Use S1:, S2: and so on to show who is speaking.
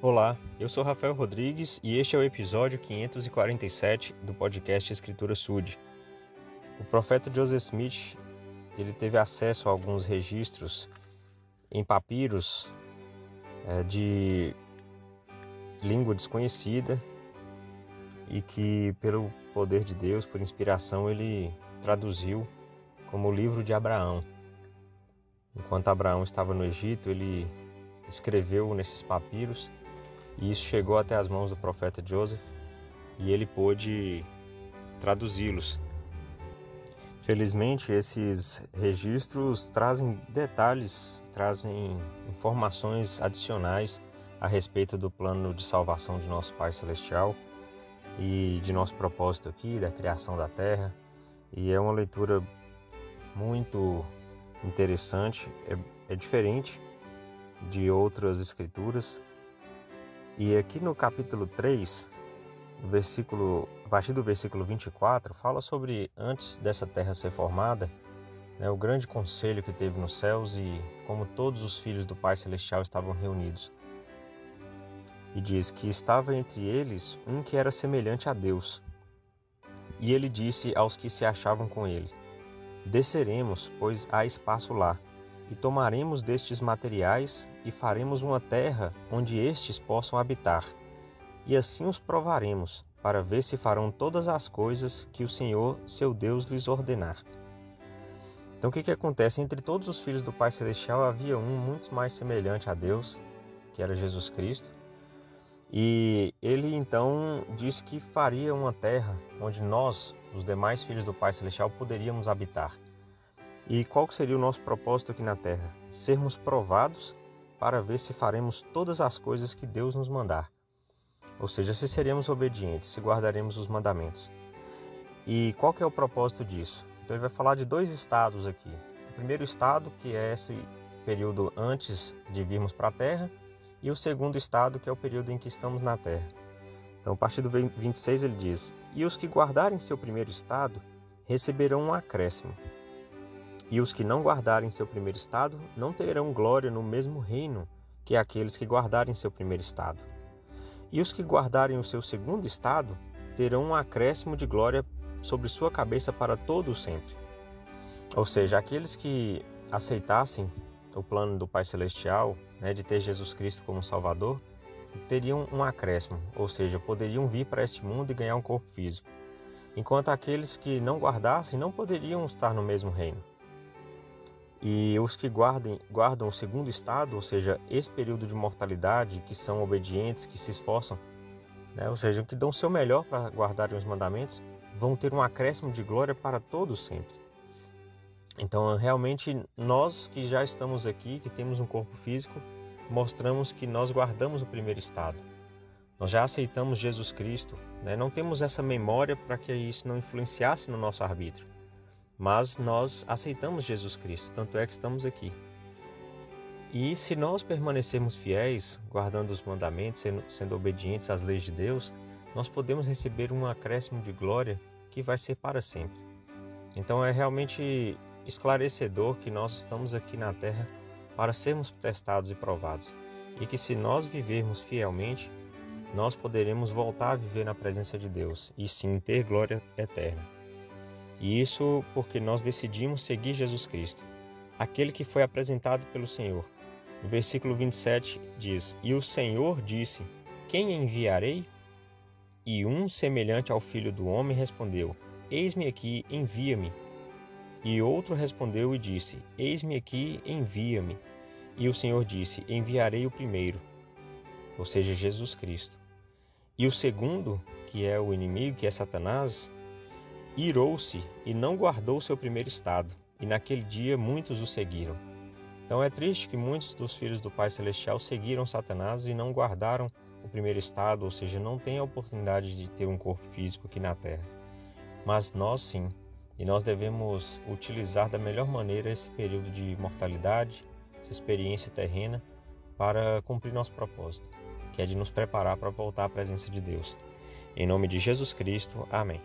S1: Olá, eu sou Rafael Rodrigues e este é o episódio 547 do podcast Escritura Sud. O profeta Joseph Smith ele teve acesso a alguns registros em papiros é, de língua desconhecida e que, pelo poder de Deus, por inspiração, ele traduziu como o livro de Abraão. Enquanto Abraão estava no Egito, ele escreveu nesses papiros e isso chegou até as mãos do profeta Joseph e ele pôde traduzi-los. Felizmente, esses registros trazem detalhes, trazem informações adicionais a respeito do plano de salvação de nosso Pai Celestial e de nosso propósito aqui, da criação da Terra. E é uma leitura muito interessante, é, é diferente de outras escrituras. E aqui no capítulo 3, no versículo, a partir do versículo 24, fala sobre antes dessa terra ser formada, né, o grande conselho que teve nos céus e como todos os filhos do Pai Celestial estavam reunidos. E diz que estava entre eles um que era semelhante a Deus. E ele disse aos que se achavam com ele: Desceremos, pois há espaço lá, e tomaremos destes materiais e faremos uma terra onde estes possam habitar. E assim os provaremos, para ver se farão todas as coisas que o Senhor, seu Deus, lhes ordenar. Então o que, que acontece? Entre todos os filhos do Pai Celestial havia um muito mais semelhante a Deus, que era Jesus Cristo. E ele então disse que faria uma terra onde nós, os demais filhos do Pai Celestial, poderíamos habitar. E qual seria o nosso propósito aqui na terra? Sermos provados para ver se faremos todas as coisas que Deus nos mandar. Ou seja, se seremos obedientes, se guardaremos os mandamentos. E qual que é o propósito disso? Então ele vai falar de dois estados aqui. O primeiro estado, que é esse período antes de virmos para a terra, e o segundo estado, que é o período em que estamos na terra. Então, a partir do 26 ele diz: E os que guardarem seu primeiro estado receberão um acréscimo e os que não guardarem seu primeiro estado não terão glória no mesmo reino que aqueles que guardarem seu primeiro estado. E os que guardarem o seu segundo estado terão um acréscimo de glória sobre sua cabeça para todo o sempre. Ou seja, aqueles que aceitassem o plano do Pai Celestial, né, de ter Jesus Cristo como Salvador, teriam um acréscimo, ou seja, poderiam vir para este mundo e ganhar um corpo físico. Enquanto aqueles que não guardassem não poderiam estar no mesmo reino. E os que guardem, guardam o segundo estado, ou seja, esse período de mortalidade, que são obedientes, que se esforçam, né? ou seja, que dão seu melhor para guardarem os mandamentos, vão ter um acréscimo de glória para todos sempre. Então, realmente, nós que já estamos aqui, que temos um corpo físico, mostramos que nós guardamos o primeiro estado. Nós já aceitamos Jesus Cristo, né? não temos essa memória para que isso não influenciasse no nosso arbítrio mas nós aceitamos Jesus Cristo, tanto é que estamos aqui. E se nós permanecermos fiéis, guardando os mandamentos, sendo, sendo obedientes às leis de Deus, nós podemos receber um acréscimo de glória que vai ser para sempre. Então é realmente esclarecedor que nós estamos aqui na terra para sermos testados e provados, e que se nós vivermos fielmente, nós poderemos voltar a viver na presença de Deus e sim ter glória eterna. E isso porque nós decidimos seguir Jesus Cristo, aquele que foi apresentado pelo Senhor. No versículo 27 diz: E o Senhor disse: Quem enviarei? E um semelhante ao filho do homem respondeu: Eis-me aqui, envia-me. E outro respondeu e disse: Eis-me aqui, envia-me. E o Senhor disse: Enviarei o primeiro, ou seja, Jesus Cristo. E o segundo, que é o inimigo, que é Satanás, irou-se e não guardou seu primeiro estado, e naquele dia muitos o seguiram. Então é triste que muitos dos filhos do Pai Celestial seguiram Satanás e não guardaram o primeiro estado, ou seja, não têm a oportunidade de ter um corpo físico aqui na terra. Mas nós sim, e nós devemos utilizar da melhor maneira esse período de mortalidade, essa experiência terrena, para cumprir nosso propósito, que é de nos preparar para voltar à presença de Deus. Em nome de Jesus Cristo, amém.